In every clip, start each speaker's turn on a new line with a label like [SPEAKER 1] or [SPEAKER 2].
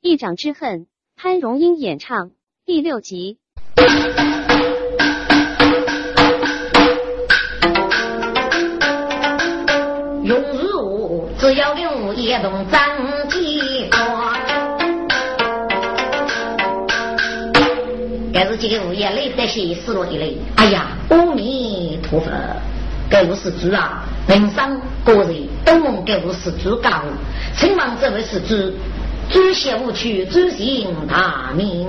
[SPEAKER 1] 一掌之恨，潘荣英演唱第六集。
[SPEAKER 2] 用如只要留一动张继光，该是这个也累得些死了一类。哎呀，阿弥陀佛，该我施主啊，人生个人都蒙该我施主告，请望这位施主。知险无趣，知行大名。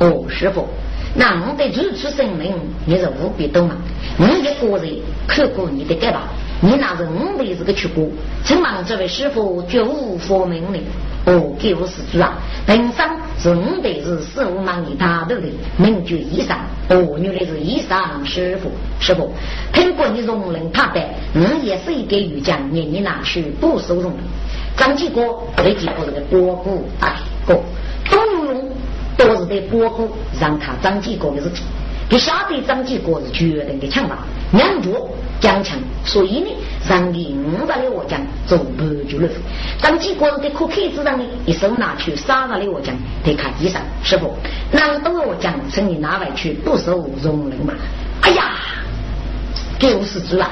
[SPEAKER 2] 哦，师傅，那我的如此生命，你是无比懂啊？你一个人看过你的干吧？你那是五辈子的去过，请问这位师傅绝无佛门呢？哦，给我施主啊，平生是五辈子十五万里大头的名绝医生。哦，原来是医生。师傅，师傅，听过你容人他的，我也是一个玉匠，年年拿去不收容。张继国那几个这个波谷大哥，董永都是在波谷让他张继国的事情，就晓得张继国是绝对的强大，两脚将强，所以呢，让你五十六我将走半句了。张继国在可开之上呢，一手拿去三十六我将得看医生师傅，那都我将从你拿回去不收容人嘛。哎呀，就是主啊，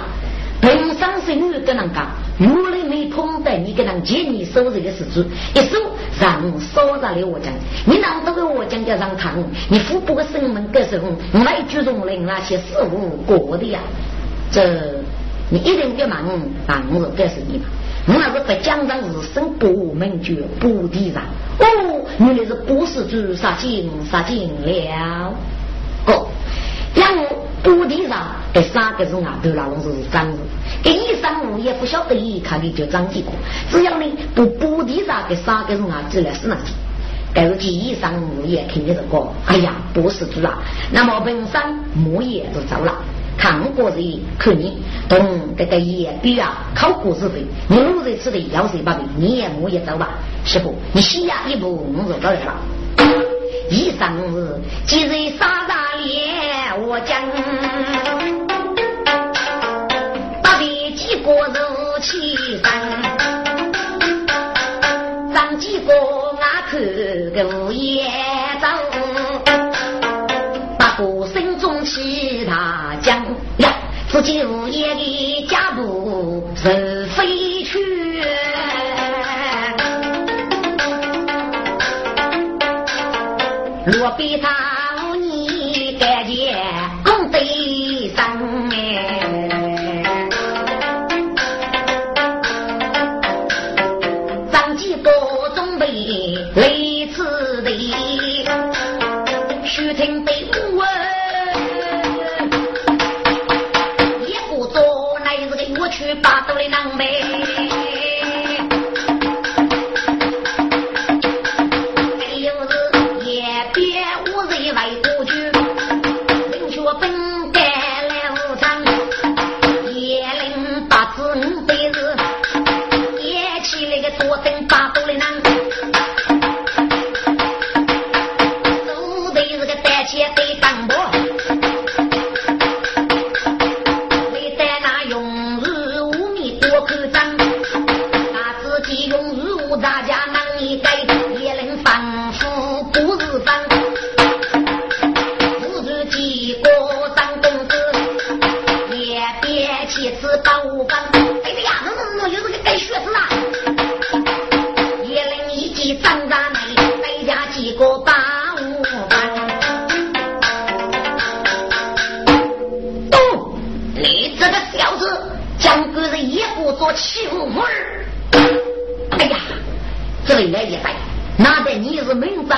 [SPEAKER 2] 平生是女跟人讲。原来没碰到你跟人借你收这个事主，一收让我烧着来我讲，你让这个我讲叫让他，你父母的生门的时候，来举重人那些事物过的呀，这你一定别忙忙着告诉你嘛，我那是不讲上是生不门绝不地上，哦，原来是不是主杀进杀进了，哦。让我布地上这三个人啊，都那种是张子，给一上午也不晓得一看的就张继国。只要呢不布地上这三个人啊，自然是那几。但是第一上午也肯定是过，哎呀，不是主啊。那么本身木叶就走了，看过人看你，同这个叶比啊，考古是非，你路人吃的要谁把的，你也木叶走吧，师傅，你西呀一步我就到来了。一生日，今日杀大脸，我讲八百几个肉起人，张几个俺看个也走，八哥心中其他讲呀，自己无我可以把自己弄成杂家。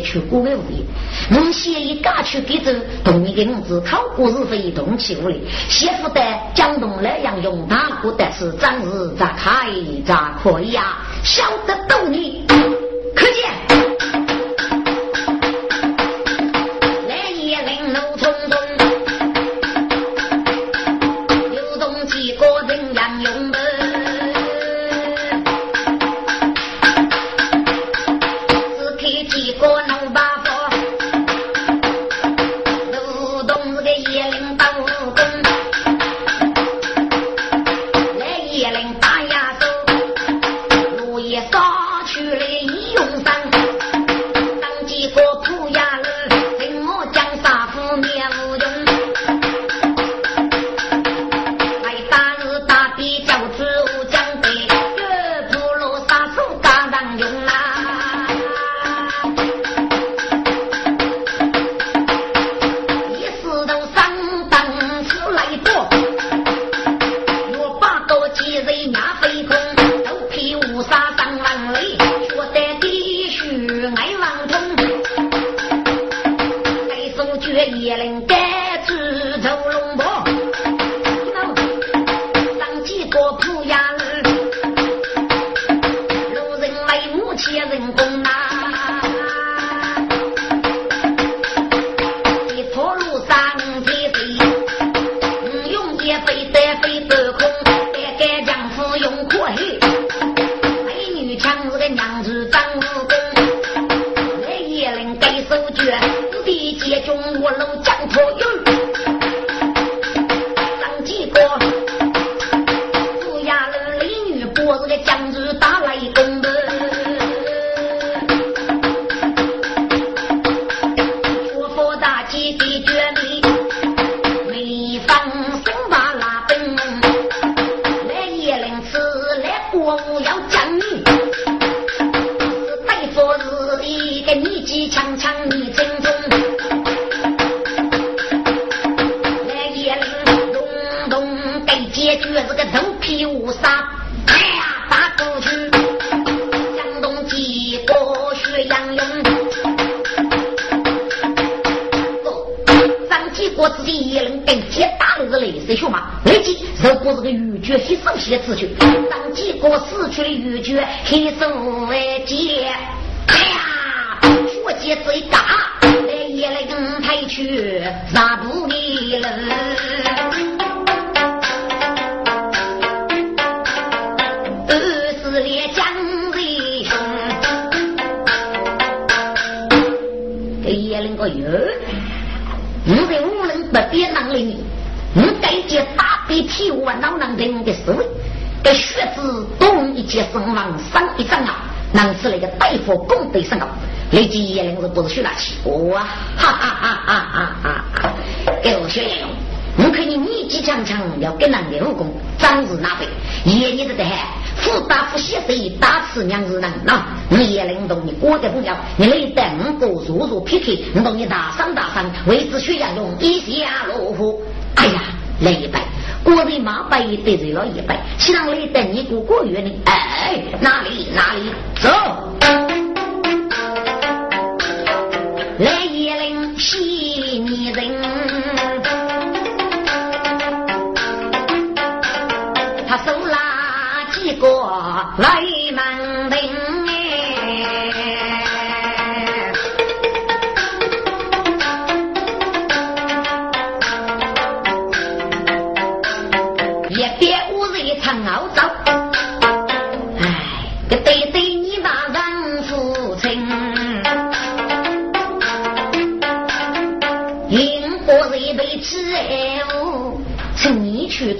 [SPEAKER 2] 去过的物业，我先一家去给走，同一个女子考过是非同起屋里，媳妇的江东来养用大过的是张氏咋开咋可以啊？晓得懂你，我死去的玉珏黑手为解，哎呀，血节最大，来也来跟抬去杀不离了。二是烈将人兄，给叶灵个哟，我在无人不别能力，我该接大鼻涕我脑囊人的思维。给血子一截身亡，伤一丈啊！能是那个大夫功德深高，立即叶灵是不是血大气？哇！哈哈哈哈哈哈！给我学叶用，我看你年纪强强，要跟人？家武功，长日难飞。爷你的得还，富大富血水，大吃娘子人。那你叶灵懂你过得不妙，你来等我如如 PK，我懂你大伤大伤，为之血杨用一下落户。哎呀，来一拜。我的马背得罪了一百，希望你等你过个月呢。哎，哪里哪里走？来一领西女人，他收了几个来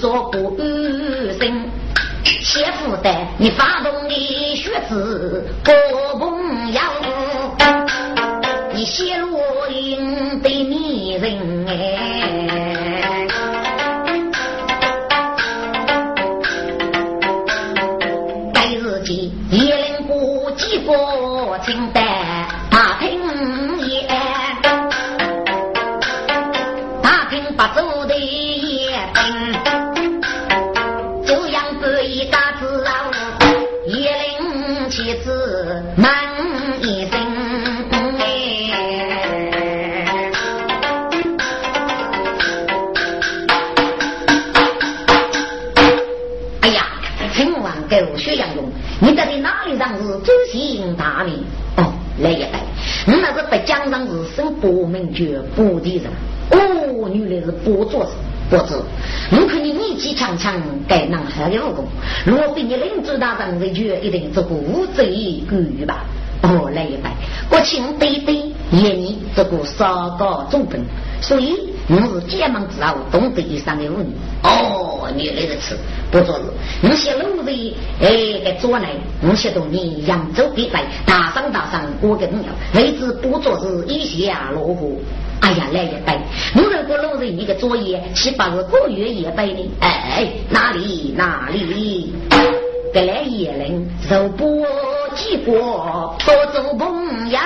[SPEAKER 2] 做不生，媳妇的你发动的血子不朋友，你泄露应对女人哎，绝不敌人，哦，原来是不做事，不知。如果你年纪强强，该能好的武功。若非你领主大人的决，一定做个无罪鬼吧？哦，来一拜，国庆对对，一年做个三高中分，所以我是结盟之后懂得以上的武艺。哦，原来如此，不做事。我写路子，哎，该做来，我写到你扬州必败，大伤大伤，我的朋友，为之不做事，一下落户。哎呀，来一拜，我如果落人一个作业，七八个个月一拜呢？哎，哪里哪里？给来一人，肉不几个，多做朋友。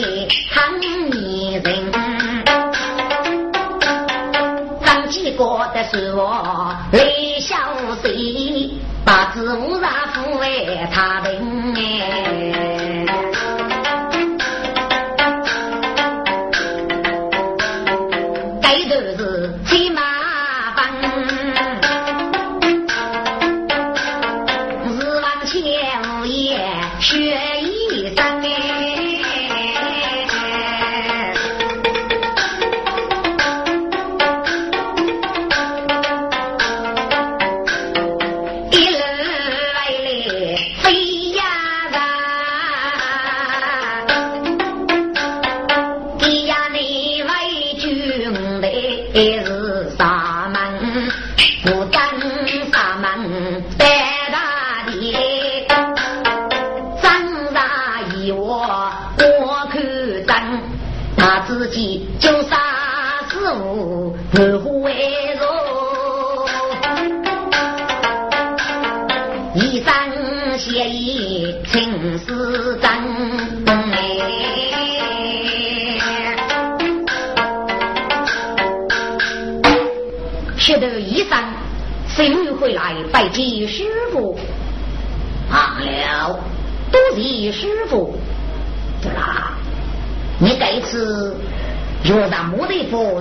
[SPEAKER 2] 得看你人，张继国的是我雷小水，把子无让抚慰他人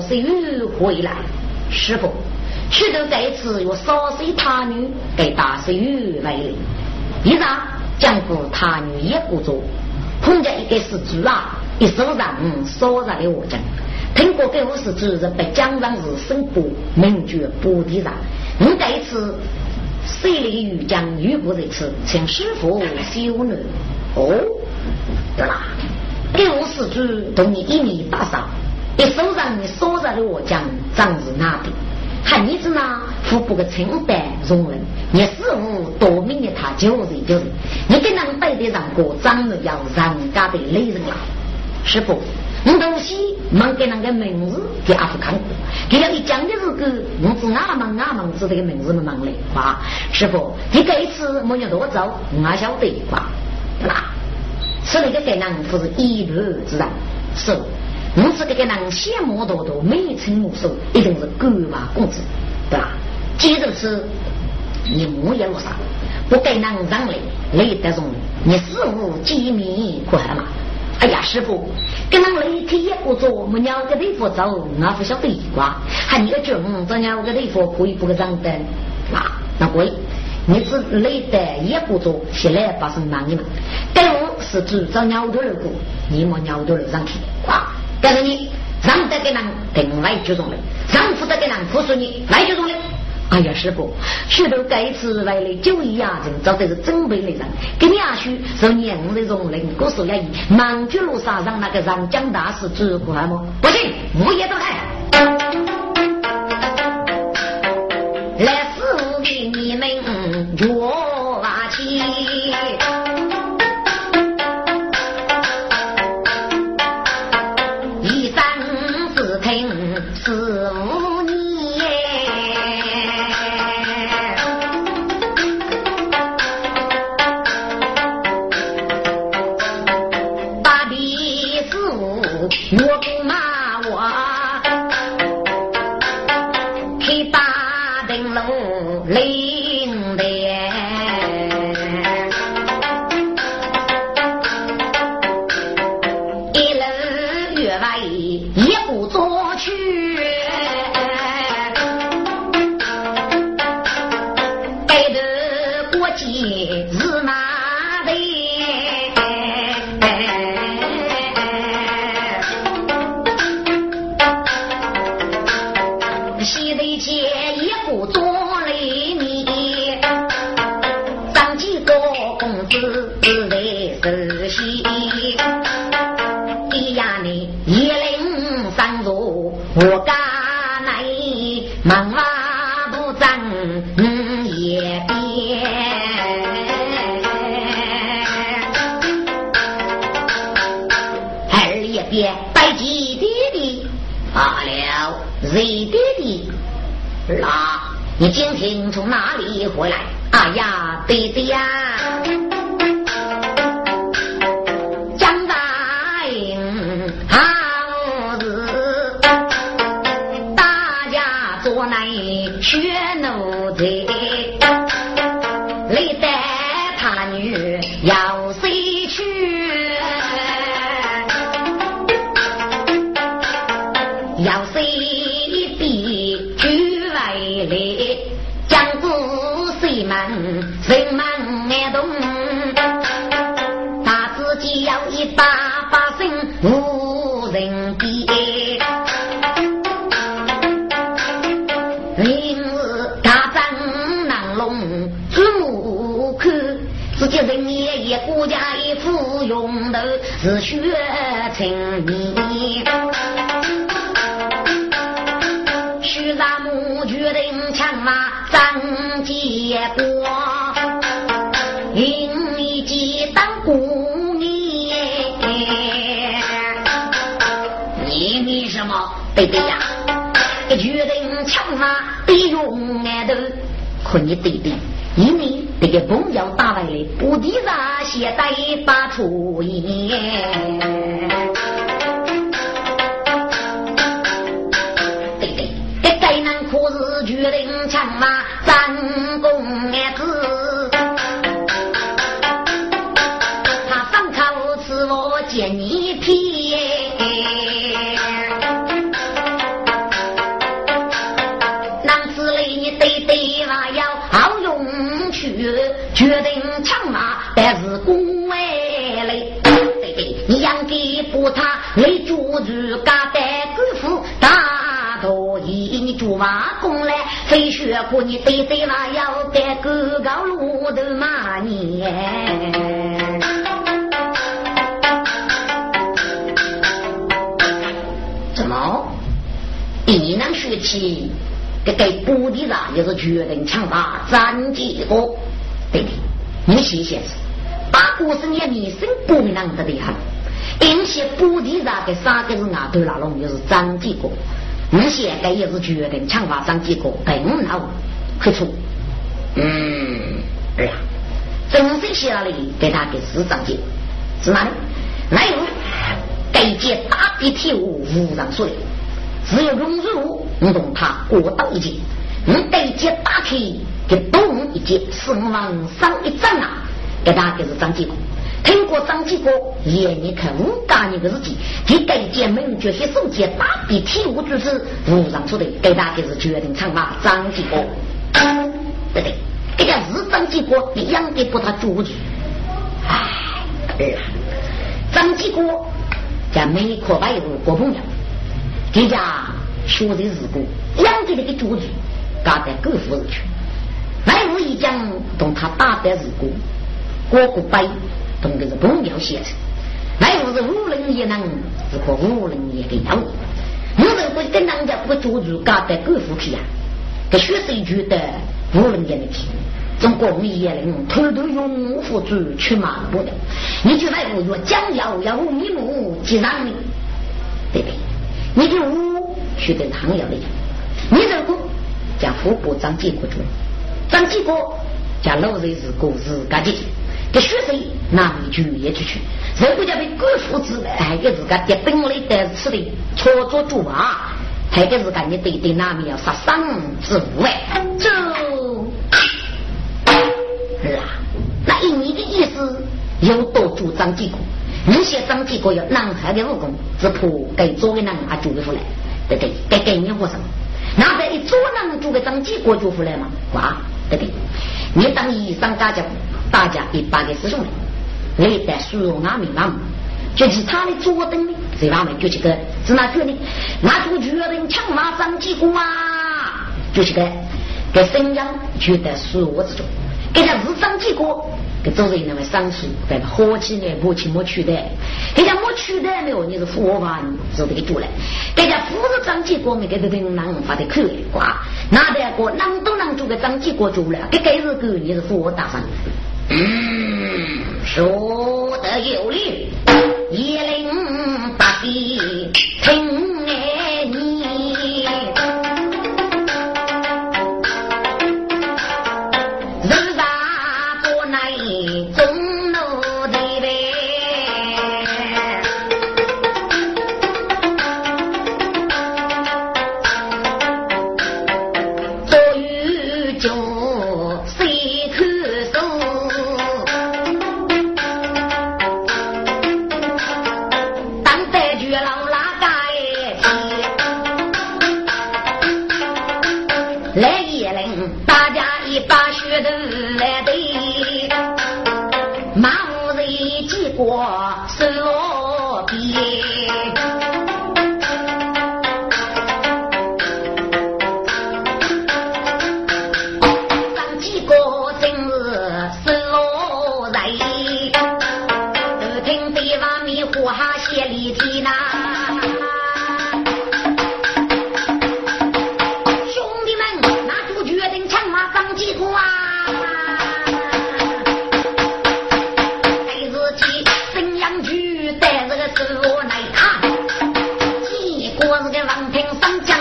[SPEAKER 2] 是又回来，师傅，去到这次又杀死他女，给大师又来了。一让将过他女也不做，碰见一个是猪啊，一手上烧上了我讲，听过给我是主人被江上是生波，名绝不地上，你这次。谁来玉将玉不在此，请师傅修呢？哦，对啦，给我施主同你一米打扫，你手上你所着的我将长是哪的？还你子呢？腹部个清白容人，你师傅多命的他就是就是，你跟人摆的上过长得要人家的累人了，师傅。我东西忙给那个名字给阿福看过，给了一讲的是个，我只阿忙阿忙知这个名字么忙嘞，哇！师傅，你这一次没有多走，我晓得哇，那？是那个给人不是一路之人，是，我是这个人羡慕多多，美称无数，一定是狗娃公子，对吧？接着是，你莫也路上，不给人让来，累得中，你事无机密可还嘛？哎呀，师傅，跟那雷天也不做，没鸟个地方走，我不晓得一卦。还你个军，这鸟个地方可以不个张灯？啊，那贵，你是雷的也不做，现在发生忙的嘛？但我是主找鸟头路过，你莫鸟头路上去。啊，告诉你，让得给人定来就中了，让不得给人不说你来就中了。哎呀，师傅，许多这次来的九一亚人，找的是准备的人。给你阿叔说年的容人，我说要以忙居路上让那个让江大师知过来吗？不行，我也都来。来师傅给你们约无人比。自己人也也国家一副用头是血成泥，么？对对呀，决定枪法得用挨头，可你弟弟，你你这个朋友打来的，不地上携带一把粗烟。非学过你对对嘛，要带哥高路的马你。怎么？你能学起？这个布地上就是决定抢马，战结果。对的，你写写是，八股是你名声不能得的很。因些布地上的三个字啊，都那拢就是张继国。你写的也是决定强化张继国，更好可出。嗯，对呀，正式写那里给他给是张继国，是哪里？哪有？该届大笔铁物无人说的，只有龙珠你懂他过道一级，你该届大铁。给东一节，身往上一站啊！给大家是张继国，听过张继国，也你看五家年的事情，给该届名角些手机大笔体务组织无上出的，给大家是决定唱马张继国，对对，这个是张继国，你养的不他主子，哎，张继国在美国白有国朋友，这家学的是故，养的那个主子，嘎在狗夫人去。来无一将同他打的是过，过过白同的是朋友写成，来无是无人也能是可无人也给要。有人会跟人家不做主搞的够服气啊，给学生觉得无人也能听。中国我们也能偷偷用辅助去马不了，你就来无要讲要要无一目即让你，对不对？你就无学得唐要的讲，你如果将副部长接过去。张继国家老人是过自家的，给学生那你就也出去。如果家被官府子，还给自家的本来的吃的操作主啊，还给自家你对对那面要杀生之物哎，走是啊，那以你的意思，有多主张继国？你写张继国要男孩的武功，只怕给做的男啊做不出来，对不对？该给你活什么？那在一做人做个张继国做出来吗？哇！对对，你当医生大家大家一般的师兄弟，历代输入阿弥陀佛，就是他的左等呢，这方面就这个是哪个呢？那就决定强马上几个啊，就是个给沈阳觉得输入之中，给他日上几个。给周人认为上诉，对吧？火起来，莫去莫取代，人家莫取代没有，你是佛法，是这个主来。人家不是张继国，没给这人能发的口里瓜，哪得个能都能做个张继国主了？给给是个你是佛大上。嗯，说得有理，一零八地听我是个郎平三将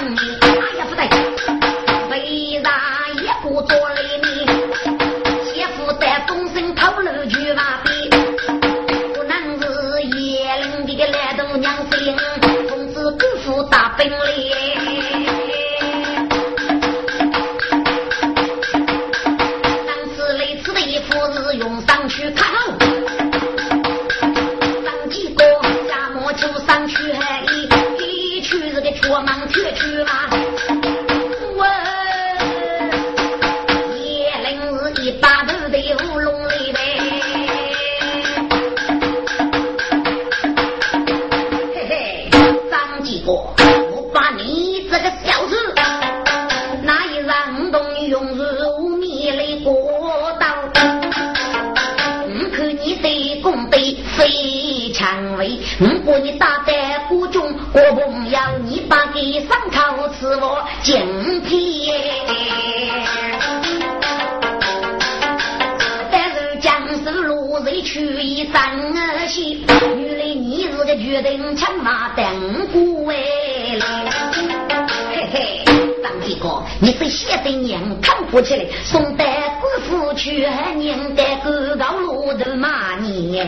[SPEAKER 2] 起来，送得官府去，宁得官高路头骂你。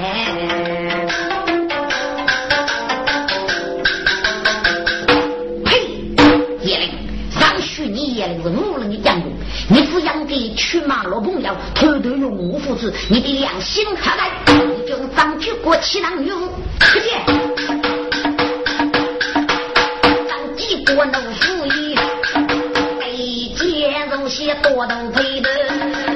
[SPEAKER 2] 呸！叶灵，上许你叶灵是无人的养工，你抚养的去马老朋友，偷偷用我父子，你的良心何在？你就是张举国欺男女，快点！多都配的。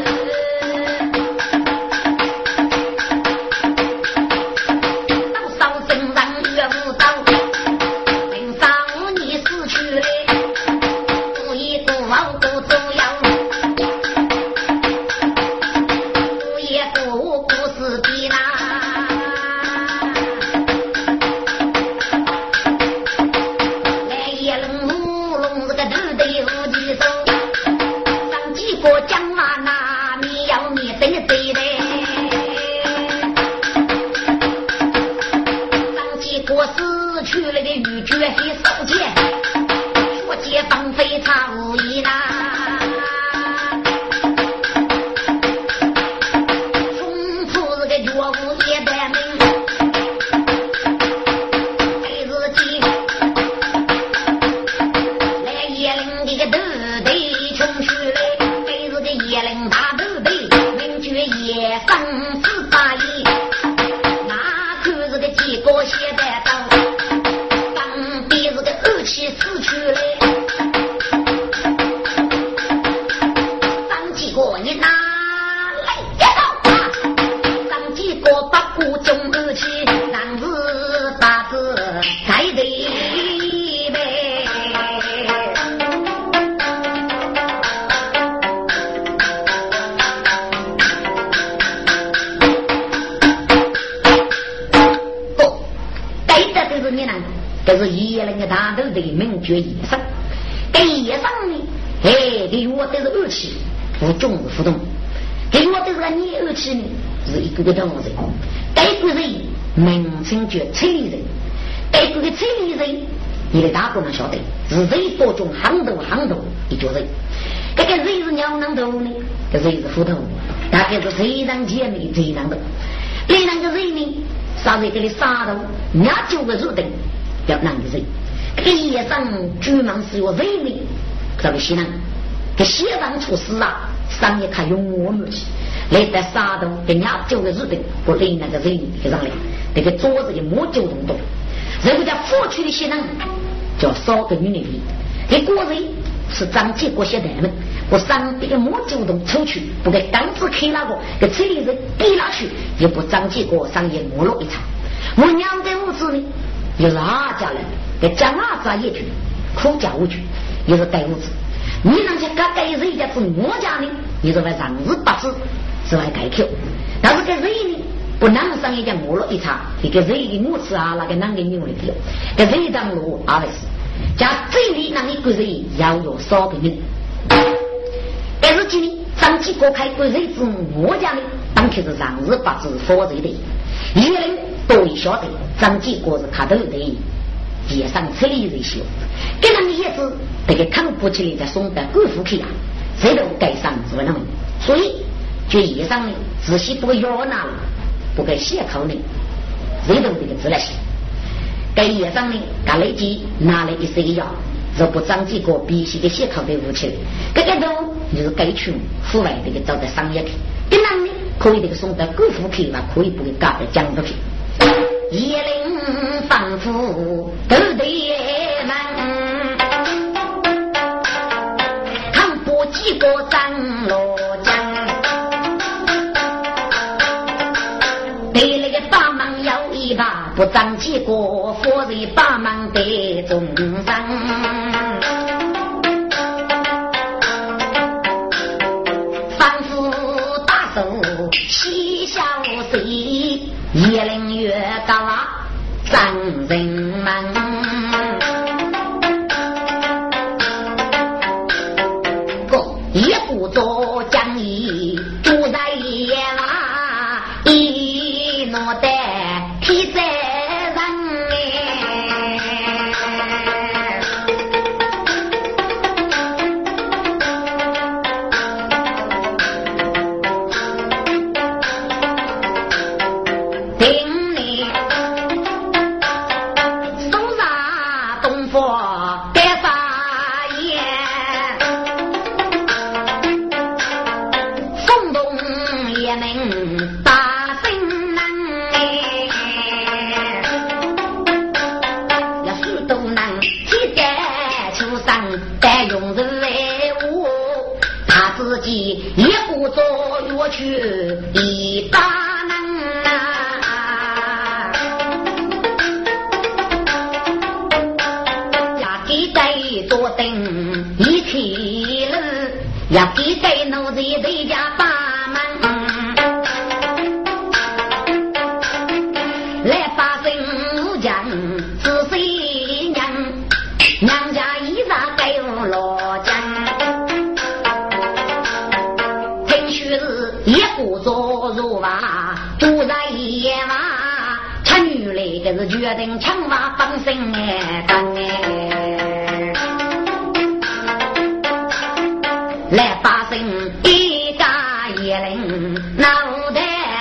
[SPEAKER 2] 是一个个东西。这个人名称叫崔人，这个个崔人，你的大部分晓得，是谁多种很多很多一角人。这个人是鸟能头呢？这人是虎头？大概是谁让姐妹最难的？你那个人呢？稍微给你杀头，你九个入等，要那个人。第一上居门是有威力，这个西南，给西方出事啊，商业他用我们去，来在山东给伢九个日本，不领那个人给上来，那个桌子的木九动动，这个叫过去的西南，叫少个女人，给国人是张继国写的们，我上边的木主动出去，不给刚子开那个，给村里人给了去，也不张继国上也没落一场。我娘在屋子里，又是二家人，给江二家一句，苦家无句，又是盖屋子。你让去盖盖人家是我家的，你说来上日八字是来盖口，但是给人呢？不能上一家没落一场，一个人的母子啊，那个男的女的的，给人当路二位是。加这里那一个人要有少个人，但是今天张继国开国人子我家的，当天是上日八字佛人的，一个人都晓得张继国是卡头的，街上车里人修，给他们叶子这个看不起来在送到贵妇去啊，谁都该上是为那么，所以就叶上呢仔细不要拿了，不给写口呢，谁都这个字来写。该叶上呢，他立即拿了一些药，若不长几个必须的血口给捂起来。这个都就是该去户外这个找在商业去，这男的可以这个送到贵妇去嘛可以不给搞到江都去。叶灵仿佛都得门，不长几个佛人把门带走一不做肉娃，住在夜晚，吃女来可是决定抢娃帮生哎，当哎。来把声一家一人脑袋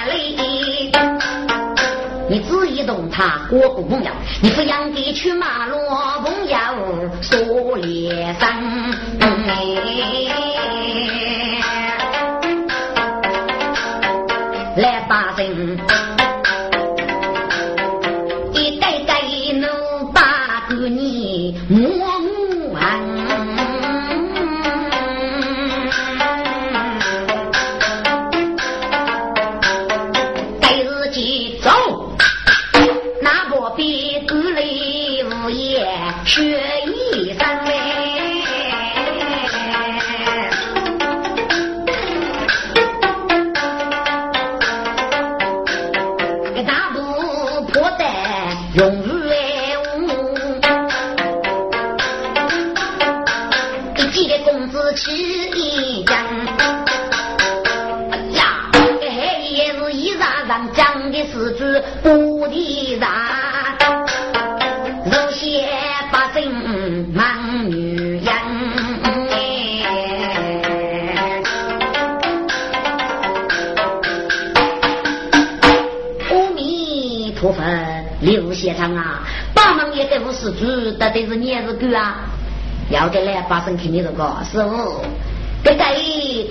[SPEAKER 2] 里，你只一动他我不朋友，你不养的去马路朋友说连声，来 Mm-hmm. 也给我施主，到底是年日狗啊！要给来发生肯定是个师傅，这个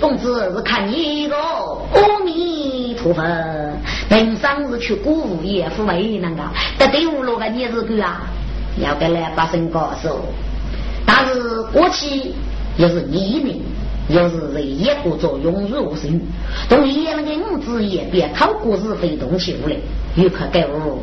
[SPEAKER 2] 工资是看你个。阿弥陀佛，平生是去鼓舞夜府为那个，到第五路个你是狗啊，要给来发生个师傅。但是过去又是你呢，要是日夜过着庸如生，同爷那个五子也别考过日非动起无来，又可给我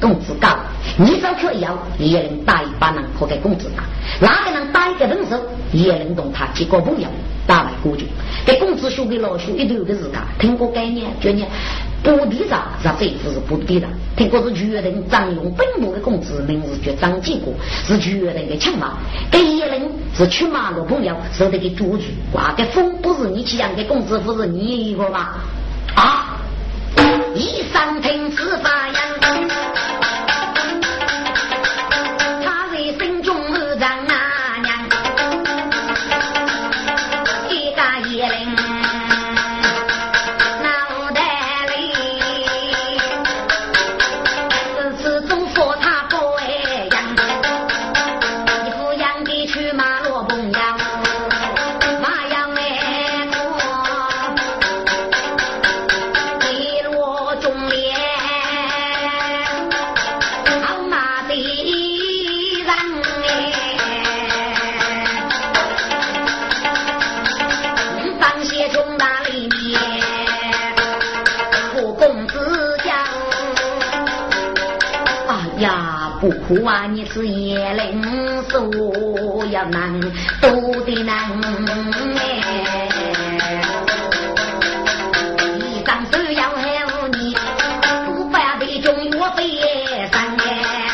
[SPEAKER 2] 工资高，你找可要也能打一把人可给工资大，哪个能打一个人手也能动他几个朋友。打来过去，给工资输给老兄一头的自家，听过概念，觉得不地上是政府是不地上，听过是决定张勇本部的工资，名字叫张建国，是决定的抢马，给一人是去马路朋友，是得给捉住，挂个风不是你去养给工资不是你一个吗？啊！一上庭是发扬。我啊！你是也灵素要难，都得难哎！一张手要害你，不把的中药费三哎！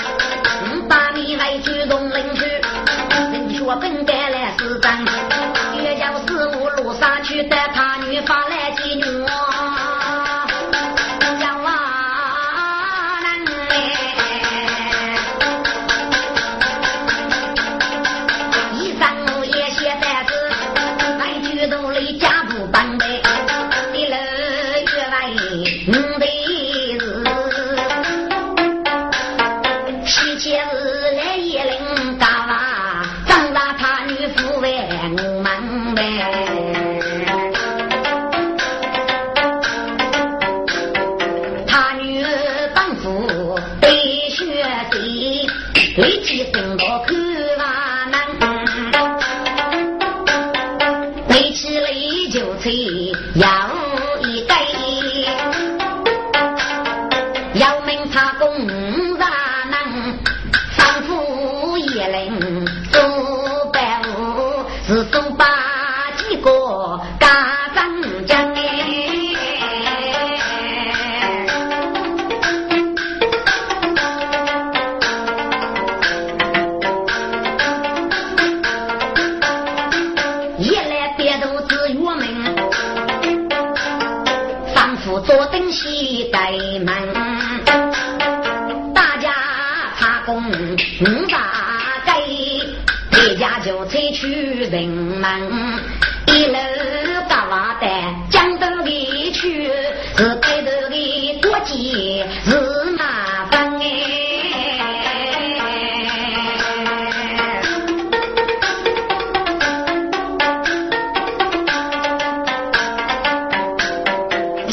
[SPEAKER 2] 把你来去东邻居，人说本该来是真，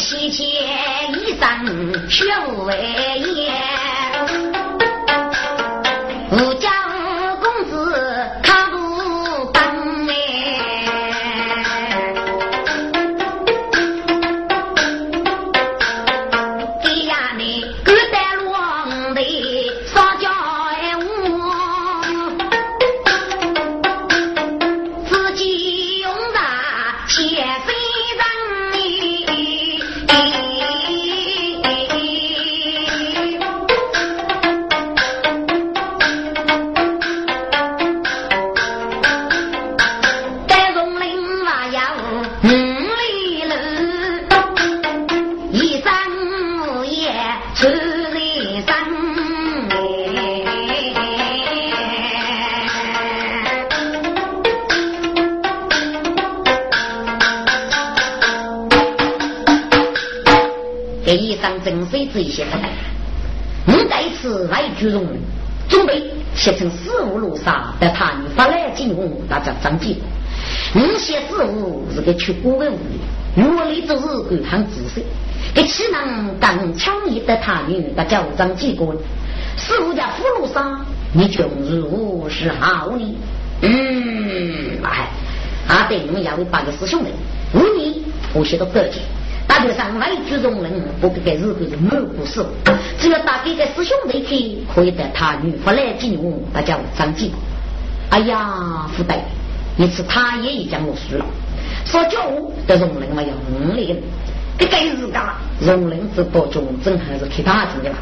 [SPEAKER 2] 西迁衣裳学为业。写成四五路上的他女发来进攻，大家张记。我写四五是个出国的物理，我里就是官方知识。给岂能当强硬的他女大家张记过？四五家俘虏上，你军如是好呢？嗯，哎，阿对你们要为八个师兄弟，五年我学到高级。大街上外举众人，不给给日本是某不是，只要打给个师兄弟去，可以带他女回来进入，大家张记。哎呀，福袋，一次他也已将我输了。说叫我的容人嘛要五年，这该日噶，容人这包中真还是其他子的吧？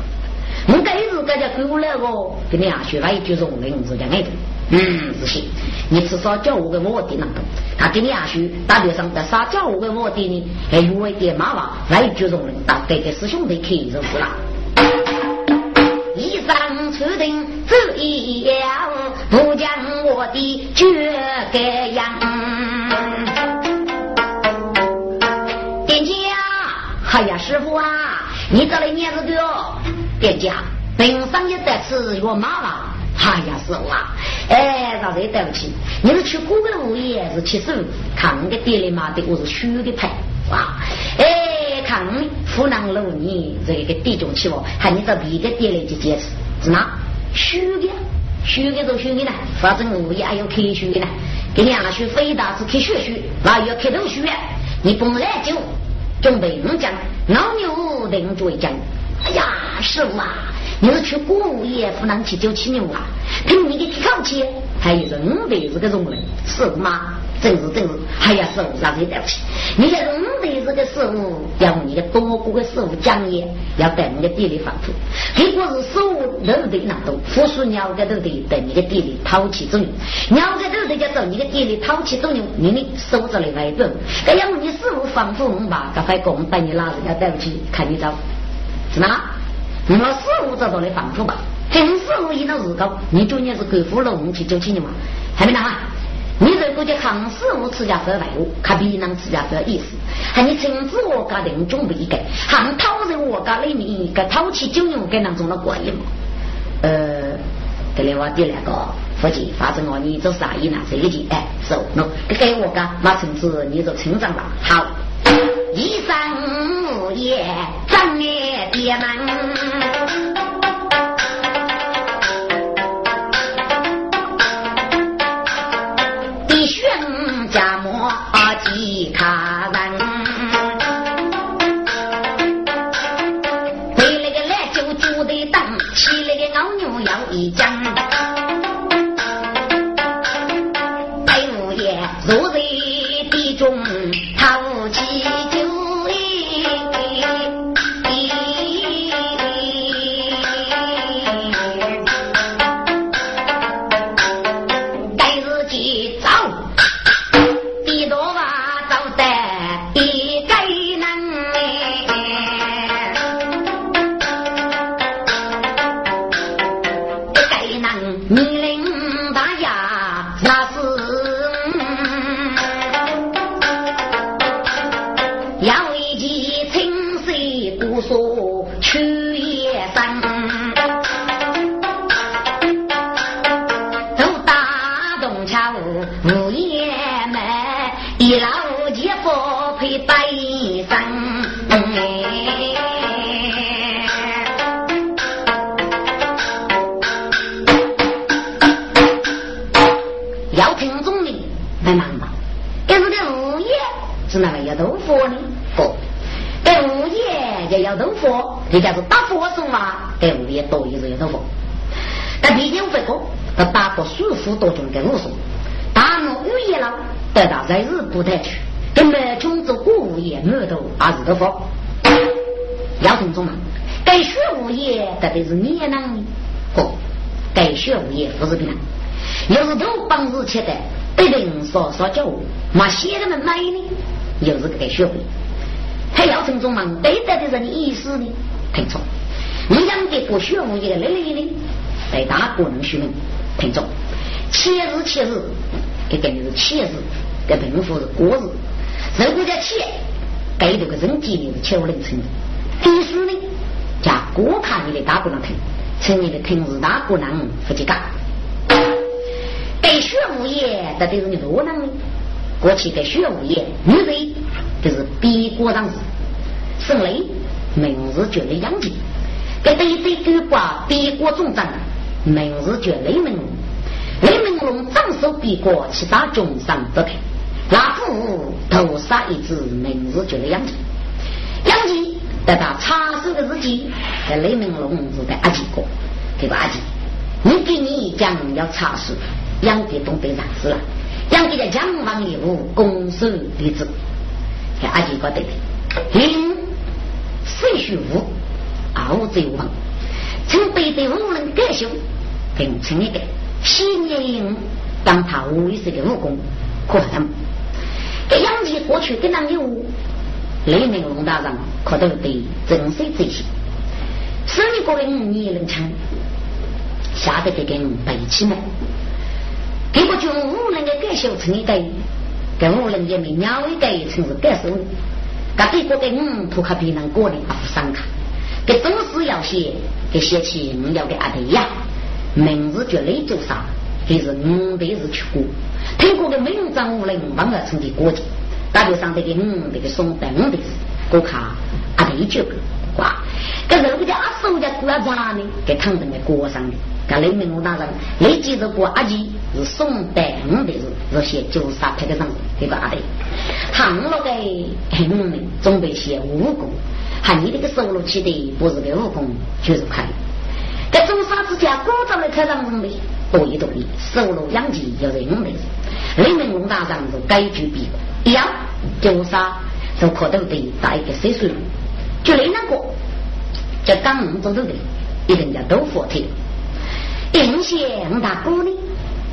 [SPEAKER 2] 我该日大家过来个，给你啊学外举容人是这样的。嗯，是行。你至少叫我个卧底那个，他给你阿叔大街上在啥叫我个卧底呢？还有为点马娃来举重人，打给个师兄弟去就是了。
[SPEAKER 3] 一生注定走一样，不将我的绝改样。店家，
[SPEAKER 2] 哎呀，师傅啊，你这里念着的哦。店家，本上也得吃药马娃。哎呀，师傅啊，哎，那谁对不起？你是去古的物业是七十五，看个店里买的我是虚的牌，哇！哎，看湖南路你这个地中气哦，喊你到别的店里去解释，是哪？虚的，虚的就虚的呢，反正物业还有开虚的呢，给你阿去飞大是开血虚，那要开头虚，你本来就准备五讲，老牛等着一讲。哎呀，师傅啊！你是去国务业湖南去九七牛啊？凭你个一口气，还有人辈子个容人，是吗？真是真是，哎呀，师傅，那对不起。你个人辈子个师傅，要你个多过个师傅讲业，要等你个地里放土。如果是手都得那多，富庶鸟个都得等你个地里淘气种牛，鸟个都得叫走你个地里淘气种牛，你的手着来外走。这样你师傅放土吧，赶快工把你拉着，要对不起，看你走，是你们师傅找到来放土吧，真师傅一到日高，你昨年是国富龙去九七年嘛？还没拿啊？你这估计康师傅持家分外物，看别人持家分意思，还你亲自我家定准备一个，还讨人我家里面个讨起酒用跟当中的关系嘛？呃，这里我第二个夫妻发生我，你做啥意呢？这一句哎，走，喏，给我家马成子，你做村长吧，好。
[SPEAKER 3] 一生也挣也爹妈多种给武松，大怒物业了，得到在日不得去，根本穷做物业满头还是多佛。要听中嘛？该学物业特别是你也能的，不，该学物业不是别人，又是都帮日切的，对人说说教，嘛写的们买呢，又是该学会。还要听中嘛？对待的人意思呢？听众，你养的不学无业的累累的，在大不能学明。听众，七日七日，这等于是七日，这贫富是国日。如果叫七，给这个人纪念是九零成。第四呢，叫过卡你的大不能听，成年的听是大不能不及干。该学无业，这都是你多能的。过去该学无业，女人就是比过当时，生累。明日绝雷杨戬，给对对狗挂比过中章，明日绝雷明龙，雷明龙掌手比过其他中上不开，
[SPEAKER 2] 老夫头杀一只，名字叫杨吉。杨吉在他插手的日记，在雷明龙是在阿吉过，对吧？阿吉，你给你讲要查手，杨吉东北上市了，杨吉的江王业务公守弟子，看阿吉哥对的，零谁学武，傲贼王，从北对无人改修，更成一个七年当他为师的武功，可恨。给杨吉过去跟他有雷明龙大人，可都得珍惜这些。十二个人你能抢，吓得给给背起来。给个军五人的改修成一代，跟五人也没鸟一代城市改修。给别个给五扑克皮能过的不上卡，给总是要写，给写起五要给阿弟呀，名字叫雷州啥？还是五辈子去过，听过的名章无人帮了成的国际，大街上这个五这个送等的是，我看阿弟就哇，这人家阿叔家过啥呢？给躺在那锅上的，给雷明武大人，雷记着过阿弟是送等的是，这些就是啥拍个上这个阿弟，躺了个很们准备些武功，喊你这个收入起的不是个武功就是看。在中沙之家，古早的开场人的多一多一，收入养鸡要人的，雷明龙大人就改举比一样，中沙就可都得打一个岁数，就那两个，叫刚五走走的，一人家都服帖。应县大哥呢，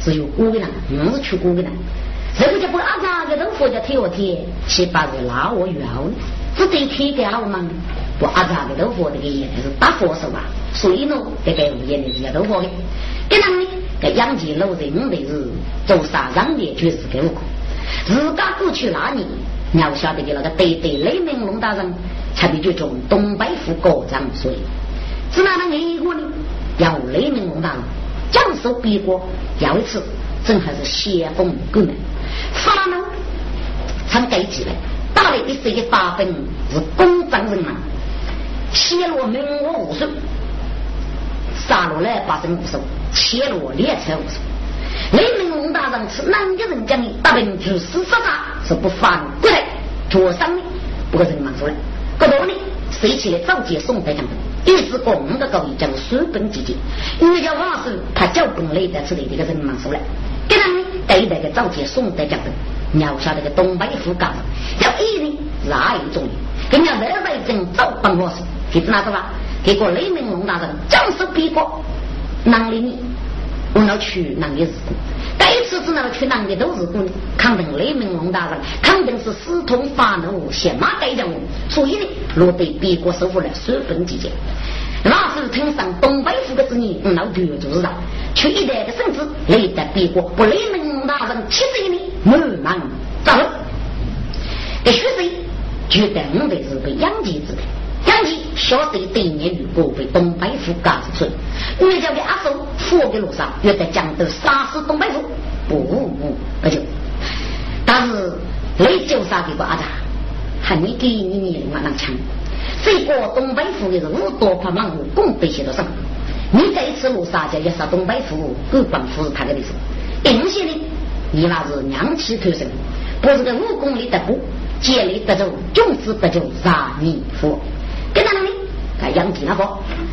[SPEAKER 2] 只有五个人，五是去五个人，这个就不阿扎个都服叫贴我贴，七八日拉我远，只得贴给我们。我阿扎的都活这个也是打佛手啊，所以呢，这个物业的人家都活的。跟他们呢，在养鸡老人的是做啥让的，就是给我自家过去那年，你要晓得的那个对对雷明龙大人，才比就从东北府高涨所以，是哪能一个呢？要雷明龙大人将手逼过，有一次正好是先锋过门，发呢，常给起来，打来的是一八分是公章人嘛。切罗名我无数，杀罗来发生无数，切罗列车无数。雷明龙大人是南京人讲的？大兵去死杀他是不犯规的，脚上的不过人忙出来。个多呢，谁起来召集宋代将军，一直公的高义叫书本集结，为叫王师他脚本来的之类的个人忙出来。跟他们对待个召集宋代将军，留下这个东北副干，要一人是二一种人，跟人家在在正早办公室。给哪个吧？结果雷鸣龙大人将手逼过，哪里你我要去哪里日子？这一次只能去哪里都是过，肯定雷鸣龙大人肯定是私通发怒，先马改将我，所以呢，落得别国收复了十分积极。那是听上东北府的子女，老绝就是上，却一代的圣旨，累得别国不雷明龙大人七十一年满满走。这徐谁觉得我的是被养鸡之的。杨吉晓得对面与国被东北府赶出村，越叫给阿叔佛给路上，越在江头杀死东北府，不不不就。但是雷九杀给过阿达，喊你给你你往上抢，这个东北府的人物多怕忙武功被写到上，你这一次路杀就要杀东北府，各官府是他的意思。定些呢，你那是娘气头生，不是个武功里得不，竭力得走，种子得就杀你佛。跟哪里？在杨吉那个，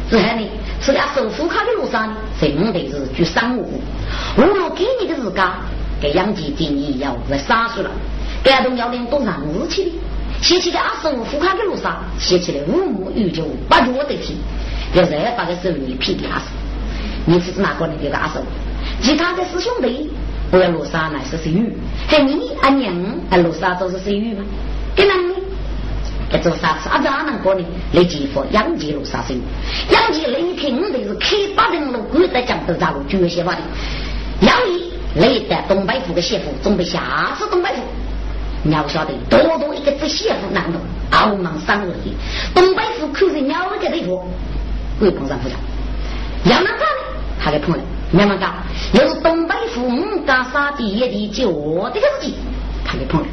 [SPEAKER 2] 之后呢，是在收户卡的路上呢，真的是去商务。我若给你的日家，给杨吉建议要在杀死了，感动要领多让日去的。写起来二十五户卡的路上，写起来五亩有九八脚得提，要再把个手里批给阿叔。你是哪个呢？给个阿叔？其他的师兄弟，我要罗刹乃是谁语？还你阿娘啊罗刹都是谁语吗？跟哪里？这做啥子？啊，咋能过呢？来继父杨继路杀生，杨继雷听的是开八人路，古在江头咋路绝些话的。杨毅雷的东北府的媳妇准备下次东北府，你要晓得，多多一个这媳妇难懂，傲慢三恶的东北府可是鸟个地方，会碰上不了。杨那干呢？他给碰了，杨那干又是东北府五家杀第一的就这个事情，他给碰了。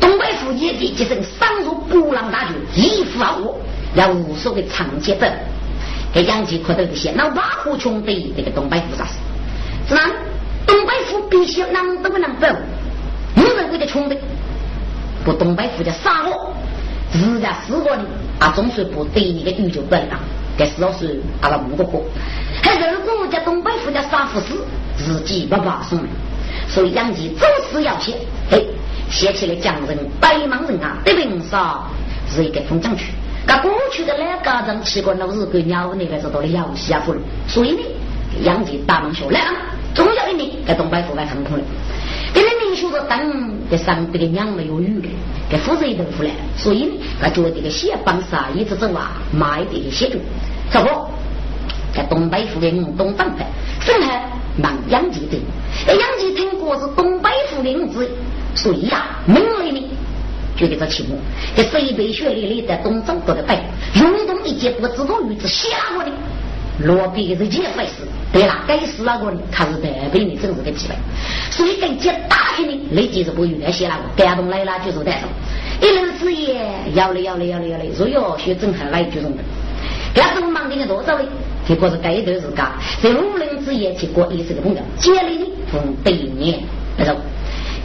[SPEAKER 2] 东北府野地即生三入波浪大军，一呼而过，要无数的长节本，给杨继可都不些，那挖虎穷的这个东北府啥事？是哪？东北府必须能都不能走，无人会的穷的，不东北府的杀我，自家死过的啊，总算不对你的玉就本了。这死老是阿拉不过，还如果家东北府的杀不死，自己不把送。所以杨吉做事要写，哎，写起来匠人、白忙人啊，对平少是一个风景区。那过去的那个人去过那日本鸟那个是到了游戏啊，所以呢，杨吉大忙学来了，总有一年在东北府外航空了。给人民说的等给上边的娘没有雨的，给负责一顿回来，所以呢，他觉得这个血帮啥一直走啊，买的一些就，这不在东北府的东张派，生还忙杨吉的，哎，杨吉听过是东北府的名字，所以呀，门里呢就给这题目，给水杯血里里的东张国的背，运动一节不知道鱼子写过的。落笔是几回事？对了，该死那个呢？他是代表你政治的机会，所以跟接大学呢，累计是不用来写那个，感动来了就是带上。一人之言，要嘞要嘞要嘞要嘞，若要学正海来就中的。该是我忙的多少嘞？结果是该一段时间，在无人之言结果也是个朋友，接里呢逢对年那种。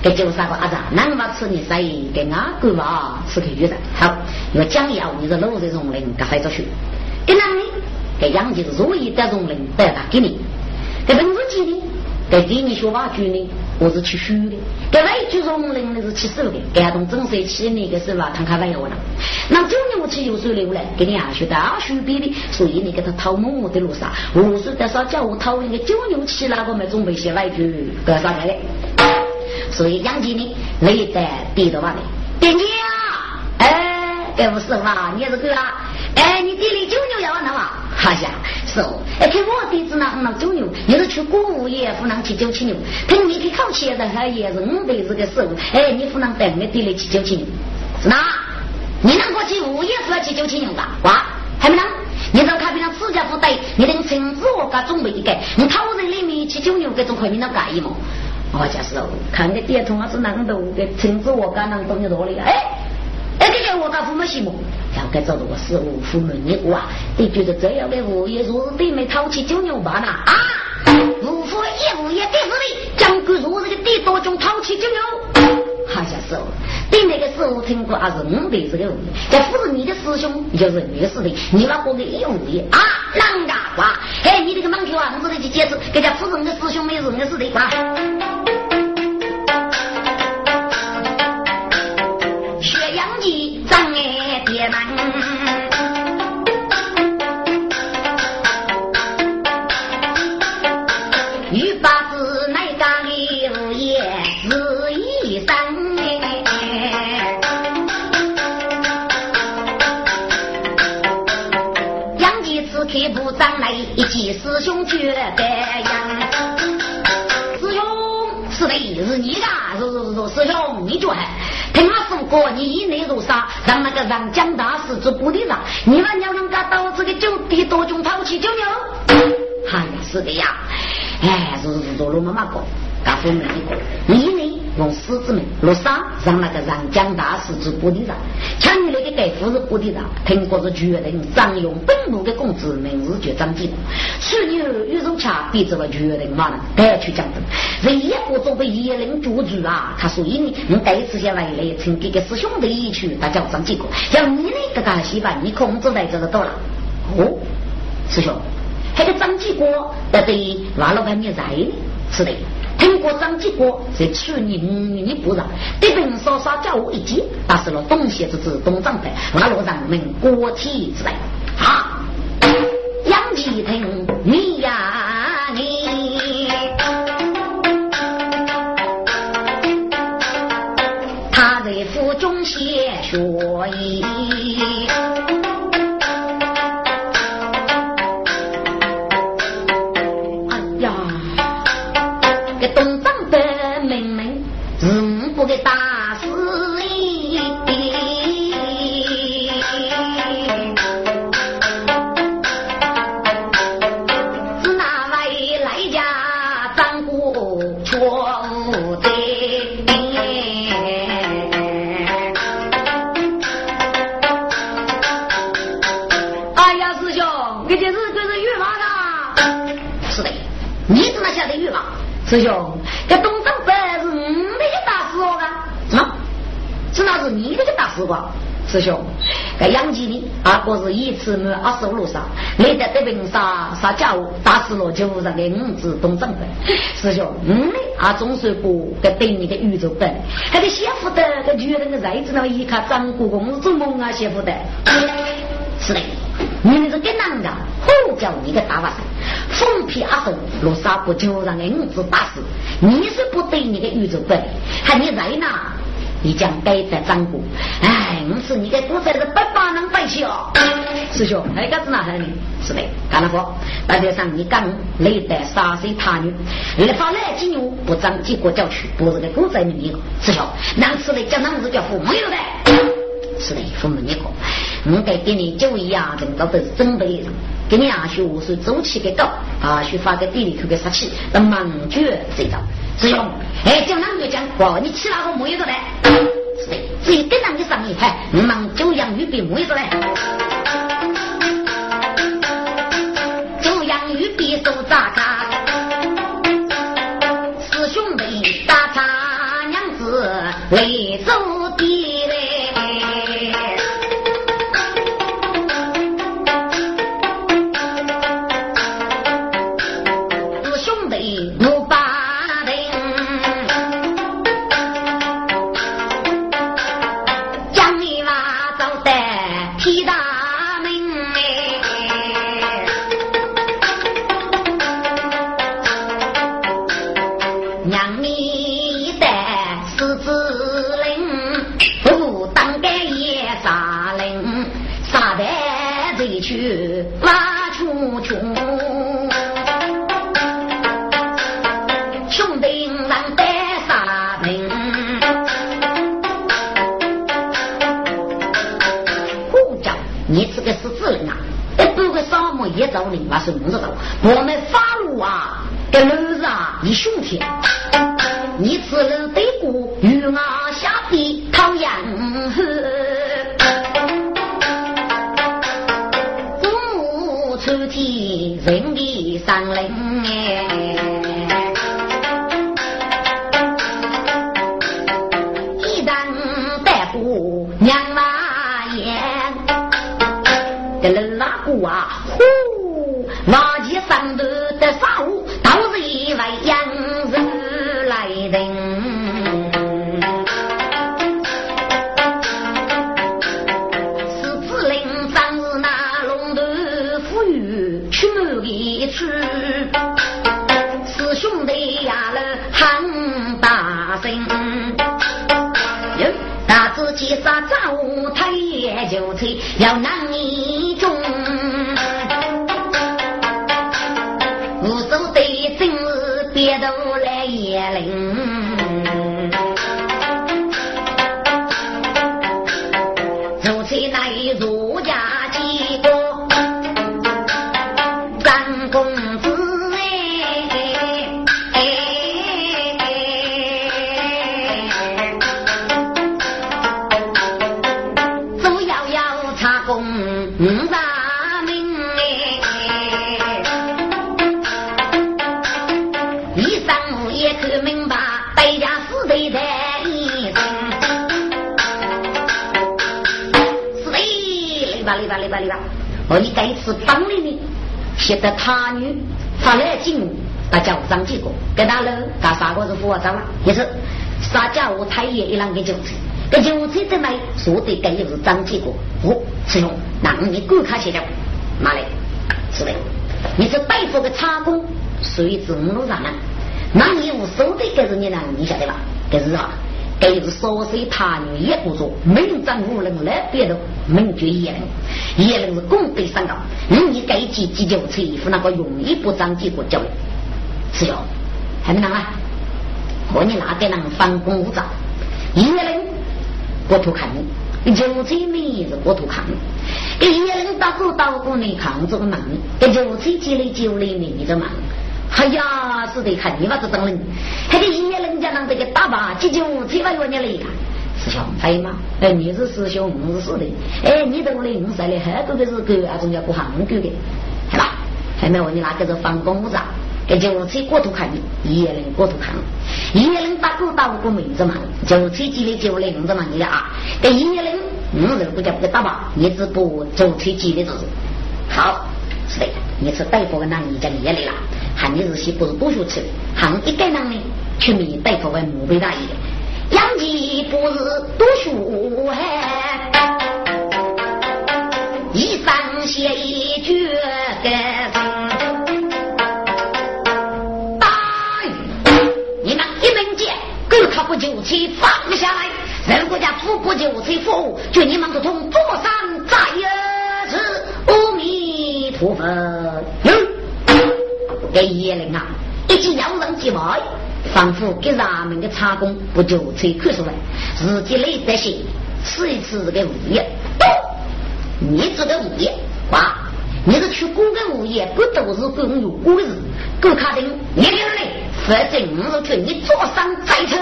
[SPEAKER 2] 给九三个阿丈，南娃吃你谁？给阿哥娃吃口鱼的。好，我讲要你是老这种人，该飞着去。给哪里？给杨吉是如意得容人带他给你，给本子记的，给给你学法句呢，我是去虚的，给外句容人呢是去收的，给他从正岁起那个是吧？摊开外我了，那九年去有水流来，给你二学的二学比的，所以你给他讨某某的路上，我说的啥叫我讨那个九牛七那个没准备写外句，干啥的？所以杨吉呢，累得低着吧的，点姐啊，哎，给我师傅啊，你是对啊？哎，你地里九牛要那嘛？好像，是哦。哎，看我弟子那那九牛，你是去过物业不能去九七牛。听你去考现在还也是五辈子的事物。哎，你不能带我地里去九七牛。是哪？你能过去物业是要去九七牛吧？哇，还没能？你让看别人自家不对，你等亲自我家准备一个，你讨人里面去九牛，这种快你能干一么？我就是哦，看个电筒啊是难度，给亲自我家能懂得多哩。哎。哎，这个我干父母羡慕，要该找到我师傅父母你啊，你觉得这样的物业若是对没掏起九牛八呢？啊，无夫一物业第四里，将个若是个地多中掏起九牛，好像是哦。对那个时候听过还是五辈子的物业，这不是你的师兄就是你的师弟，你那过个一物业啊，啷个哇？哎，你这个门口啊，我这里去解释，给家夫人的师兄没是你的师弟啊。一见师兄觉得样，师兄是的，是你的，是是是师兄，你觉听我说过，你以内如杀，让那个让江大师做部队长，你把娘娘家到这个酒店多种抛弃九牛，哎呀，是的呀，哎，是是是，罗妈妈讲，家父们一个，你？用狮子门落沙，让那个让江大师做部队长，抢你那个盖夫是部队长，听过是决定张用本部的公子，名字叫张继去年玉如恰逼着了决定嘛呢，带去江东，人一个作为一人做主啊，他所以呢，你带一次下来来，请这个师兄弟一去，他叫张继国，要你呢，这个戏把你控制在这个到了，哦，师兄，那个张继国那对瓦老板你在呢，是的。经过张继国在去年五月部上，对本稍稍叫我一记，打死了东邪之子东张派，瓦罗人民国体之来。啊，杨继听你呀你，他在府中写学艺。师兄，这东张白是你的大师哦啊！这那是你那个大师光。师兄，该杨吉呢？阿哥是一次满二十五路上，你在这边杀杀家务，打死了就让给五子东正的。师兄，嗯，阿总算不该对你的宇宙本，还得媳妇的，该觉得个日子那一看张国公做梦啊，媳妇的。是的，你们是跟哪个？呼叫你个大娃子，疯皮阿斗，落沙不就让给五子打死？你是不对你的宇宙本，还你在哪？你将该在张国，哎，我是你的股才是百把能摆起哦。师兄，那个是哪里？是的，干了活。大街上你刚累得杀死他女，立法来金牛不长结果叫去，不是个股仔的一个。师兄，那次来叫那子叫父母有的。是的，父母一个。我该给你九一啊，这个都是准备给你阿叔是周期给高，阿叔发个地里头个杀气，那忙绝这招。师兄，哎，讲哪个讲？哇，你其他个没有的嘞？是的，只有跟上你上一排，忙九阳玉璧没有的嘞。九阳玉璧手扎卡，师兄弟打他娘子为走兄弟让得杀灵，呼叫你这个是子灵啊！一不个沙漠也走灵吧，是不知道。我们发路啊，给路子啊，一兄弟。你吃了对过与啊吧来吧来吧来吧！我一次帮你呢，写得他女发来进，大家无张结果，给他了，干啥个是副长了？也是啥家伙太爷一两个韭菜，这韭菜在买，说的该又是张结果。哦，师兄，那你赶快写掉，妈嘞，是的，你是拜佛个插工。谁知五路上呢？那你无手的该是你呢？你晓得吧？该是啊，该是少岁他女也不做，门长无人来别的门绝也人，也人是功德三高。你该记急救车衣服那个容易不长结果教育，是哟，还没啷啊？和你那个人翻工无照，一个人我图看你，就这没是我图看你，一个人打走打过你看这个忙，这就这几类九类没你这忙。哎呀，是得看你娃子等人，还得一人家让这个打吧，急救车把原来来看。师兄，还有吗？哎，你是师兄，我是师弟。哎，你都来五岁了，还多的是狗啊，总要过行狗的，是吧？还没问你那个是放工不着，给就车过度看，叶人过度看，叶人打过打过名字嘛，就车机的就名字嘛，你啊，给叶人，嗯，这个叫不打吧，你只不就车机的就是，好，是的，你是大夫的那你讲叶来了，喊你日些不是多学吃，喊一个人呢，去米大夫为墓碑大爷，养鸡不是读书嘿，一生写一句个。他不就此放下来，人国家富不就此富，就你们都从左山再一次，阿弥陀佛。给叶灵啊，一记要人之外，仿佛给咱们的茶工不就此看出来，自己累得些，试一次这个物业。你这个物业，哇，你是去过个物业，不都是跟有过的事？够卡定，你个人嘞，反正我是劝你坐上再车。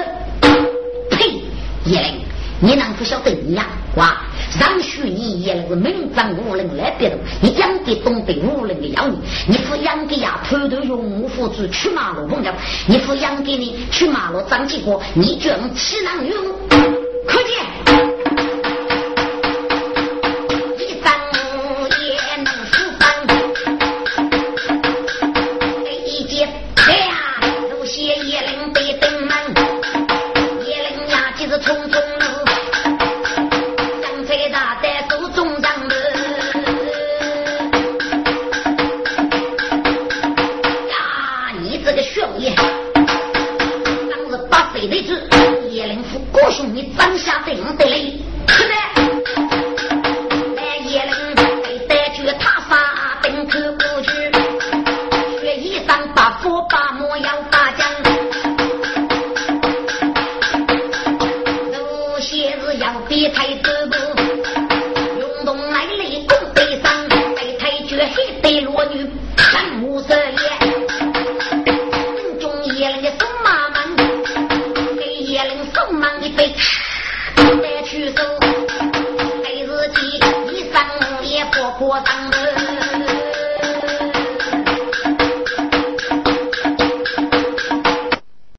[SPEAKER 2] 叶灵，你能不晓得你呀？哇，让许你叶灵是名正无人来别动，你养的东北无人的养你，你不养的呀，偷偷用木斧子去马路碰掉，你不养的你去马路长几个，你居然岂能用？可见。